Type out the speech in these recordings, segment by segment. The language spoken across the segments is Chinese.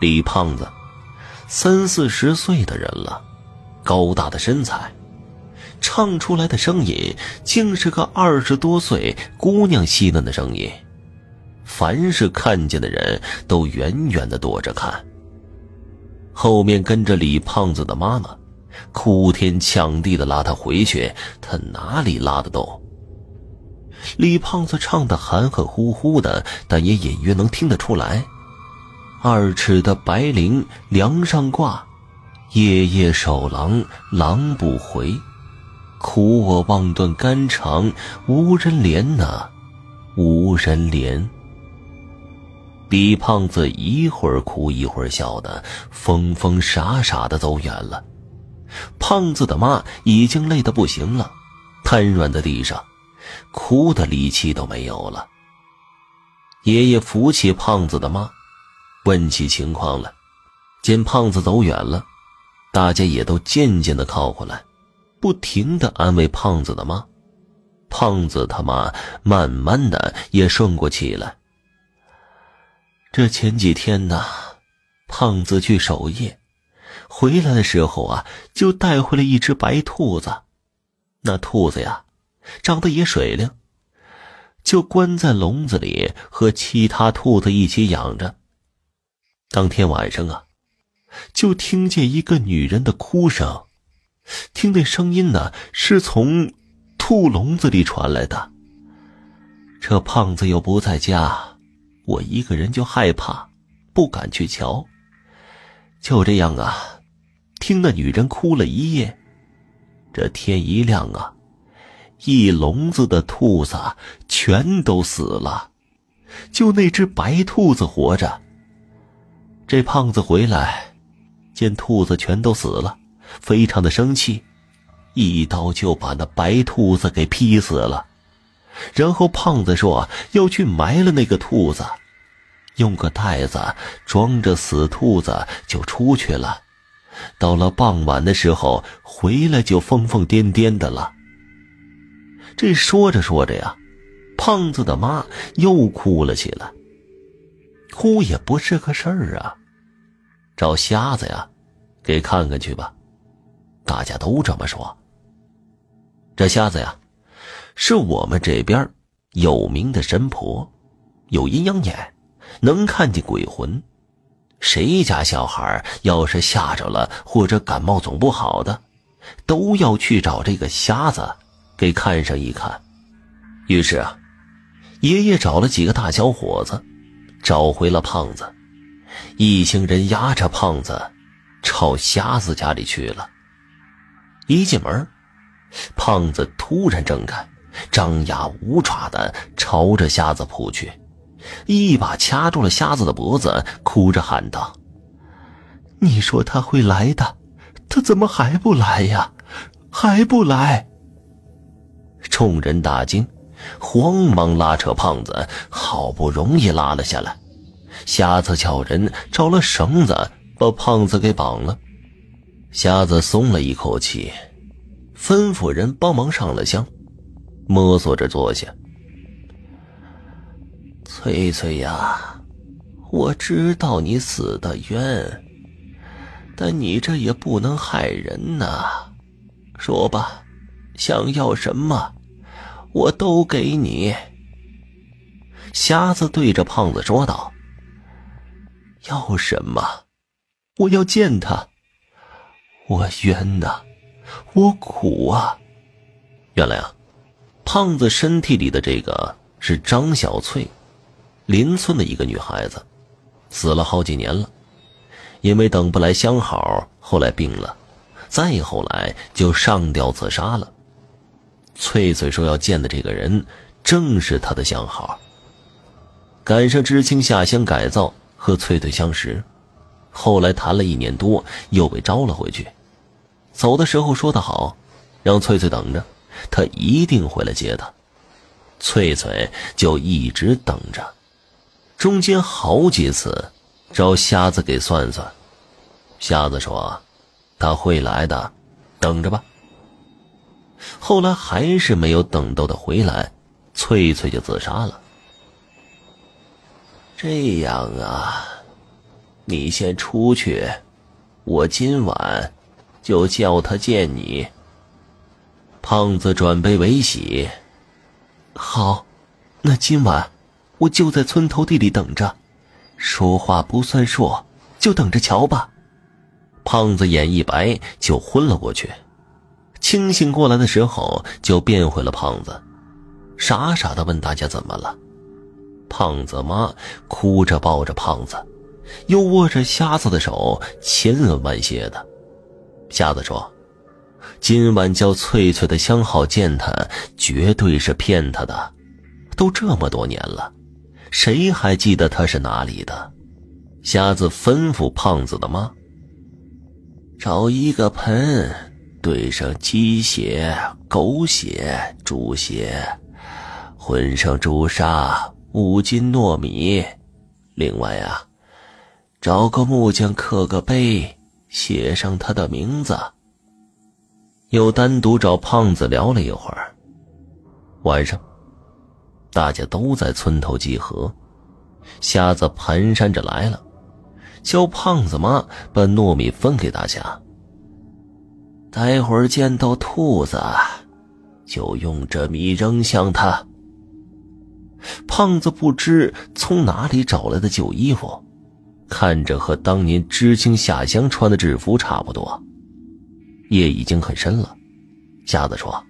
李胖子，三四十岁的人了，高大的身材，唱出来的声音竟是个二十多岁姑娘细嫩的声音。凡是看见的人都远远的躲着看。后面跟着李胖子的妈妈，哭天抢地的拉他回去，他哪里拉得动？李胖子唱的含含糊糊的，但也隐约能听得出来。二尺的白绫梁上挂，夜夜守郎郎不回。苦我望断肝肠，无人怜呐，无人怜。李胖子一会儿哭一会儿笑的，疯疯傻傻的走远了。胖子的妈已经累得不行了，瘫软在地上，哭的力气都没有了。爷爷扶起胖子的妈。问起情况了，见胖子走远了，大家也都渐渐的靠过来，不停的安慰胖子的妈。胖子他妈慢慢的也顺过气来。这前几天呢，胖子去守夜，回来的时候啊，就带回了一只白兔子。那兔子呀，长得也水灵，就关在笼子里和其他兔子一起养着。当天晚上啊，就听见一个女人的哭声，听那声音呢是从兔笼子里传来的。这胖子又不在家，我一个人就害怕，不敢去瞧。就这样啊，听那女人哭了一夜。这天一亮啊，一笼子的兔子全都死了，就那只白兔子活着。这胖子回来，见兔子全都死了，非常的生气，一刀就把那白兔子给劈死了。然后胖子说要去埋了那个兔子，用个袋子装着死兔子就出去了。到了傍晚的时候回来就疯疯癫癫的了。这说着说着呀，胖子的妈又哭了起来。哭也不是个事儿啊。找瞎子呀，给看看去吧。大家都这么说。这瞎子呀，是我们这边有名的神婆，有阴阳眼，能看见鬼魂。谁家小孩要是吓着了，或者感冒总不好的，都要去找这个瞎子给看上一看。于是啊，爷爷找了几个大小伙子，找回了胖子。一行人押着胖子，朝瞎子家里去了。一进门，胖子突然睁开，张牙舞爪的朝着瞎子扑去，一把掐住了瞎子的脖子，哭着喊道：“你说他会来的，他怎么还不来呀？还不来！”众人大惊，慌忙拉扯胖子，好不容易拉了下来。瞎子叫人找了绳子，把胖子给绑了。瞎子松了一口气，吩咐人帮忙上了香，摸索着坐下。翠翠呀，我知道你死的冤，但你这也不能害人呐。说吧，想要什么，我都给你。瞎子对着胖子说道。要什么？我要见他。我冤呐，我苦啊！原来啊，胖子身体里的这个是张小翠，邻村的一个女孩子，死了好几年了。因为等不来相好，后来病了，再后来就上吊自杀了。翠翠说要见的这个人，正是她的相好。赶上知青下乡改造。和翠翠相识，后来谈了一年多，又被招了回去。走的时候说的好，让翠翠等着，他一定回来接她。翠翠就一直等着，中间好几次找瞎子给算算，瞎子说他会来的，等着吧。后来还是没有等到他回来，翠翠就自杀了。这样啊，你先出去，我今晚就叫他见你。”胖子转悲为喜：“好，那今晚我就在村头地里等着，说话不算数，就等着瞧吧。”胖子眼一白，就昏了过去。清醒过来的时候，就变回了胖子，傻傻的问大家怎么了。胖子妈哭着抱着胖子，又握着瞎子的手，千恩万谢的。瞎子说：“今晚叫翠翠的相好见他，绝对是骗他的。都这么多年了，谁还记得他是哪里的？”瞎子吩咐胖子的妈：“找一个盆。”兑上鸡血、狗血、猪血，混上朱砂五斤糯米。另外啊，找个木匠刻个碑，写上他的名字。又单独找胖子聊了一会儿。晚上，大家都在村头集合，瞎子蹒跚着来了，叫胖子妈把糯米分给大家。待会儿见到兔子，就用这米扔向他。胖子不知从哪里找来的旧衣服，看着和当年知青下乡穿的制服差不多。夜已经很深了，瞎子说：“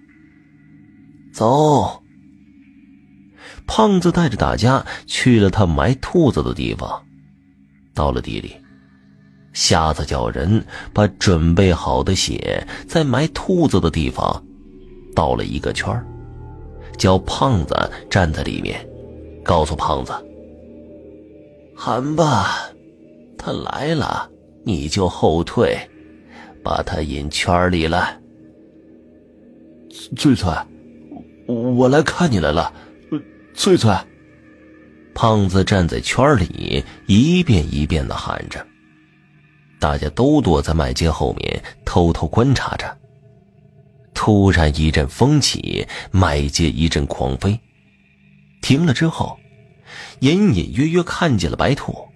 走。”胖子带着大家去了他埋兔子的地方，到了地里。瞎子叫人把准备好的血在埋兔子的地方倒了一个圈儿叫胖子站在里面，告诉胖子：“喊吧，他来了，你就后退，把他引圈里来。”翠翠，我来看你来了，翠翠。胖子站在圈里，一遍一遍的喊着。大家都躲在麦秸后面，偷偷观察着。突然一阵风起，麦秸一阵狂飞。停了之后，隐隐约约看见了白兔。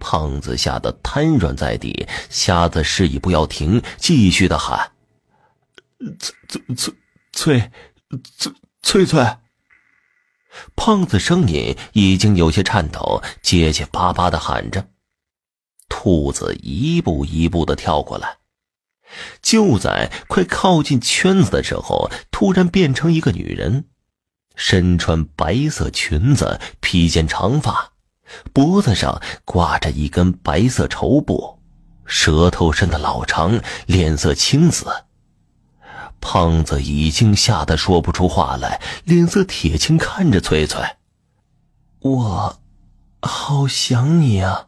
胖子吓得瘫软在地，瞎子示意不要停，继续的喊：“翠翠翠翠翠翠！”胖子声音已经有些颤抖，结结巴巴的喊着。兔子一步一步的跳过来，就在快靠近圈子的时候，突然变成一个女人，身穿白色裙子，披肩长发，脖子上挂着一根白色绸布，舌头伸得老长，脸色青紫。胖子已经吓得说不出话来，脸色铁青，看着翠翠：“我，好想你啊。”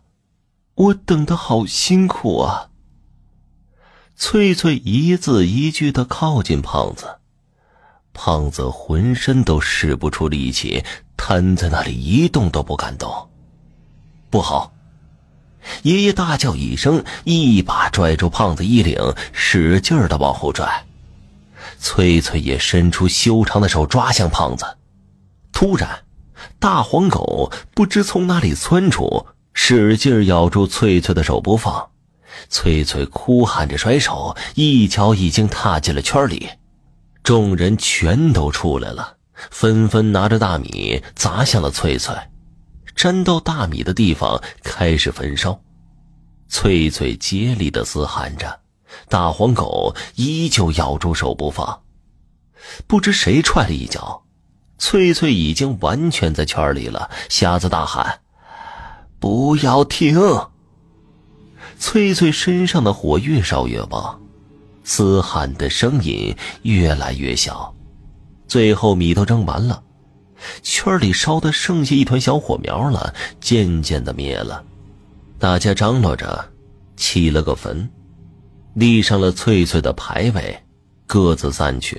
我等的好辛苦啊！翠翠一字一句的靠近胖子，胖子浑身都使不出力气，瘫在那里一动都不敢动。不好！爷爷大叫一声，一把拽住胖子衣领，使劲的往后拽。翠翠也伸出修长的手抓向胖子，突然，大黄狗不知从哪里窜出。使劲咬住翠翠的手不放，翠翠哭喊着甩手，一脚已经踏进了圈里。众人全都出来了，纷纷拿着大米砸向了翠翠，沾到大米的地方开始焚烧。翠翠竭力的嘶喊着，大黄狗依旧咬住手不放。不知谁踹了一脚，翠翠已经完全在圈里了。瞎子大喊。不要停！翠翠身上的火越烧越旺，嘶喊的声音越来越小，最后米都蒸完了，圈里烧的剩下一团小火苗了，渐渐的灭了。大家张罗着起了个坟，立上了翠翠的牌位，各自散去。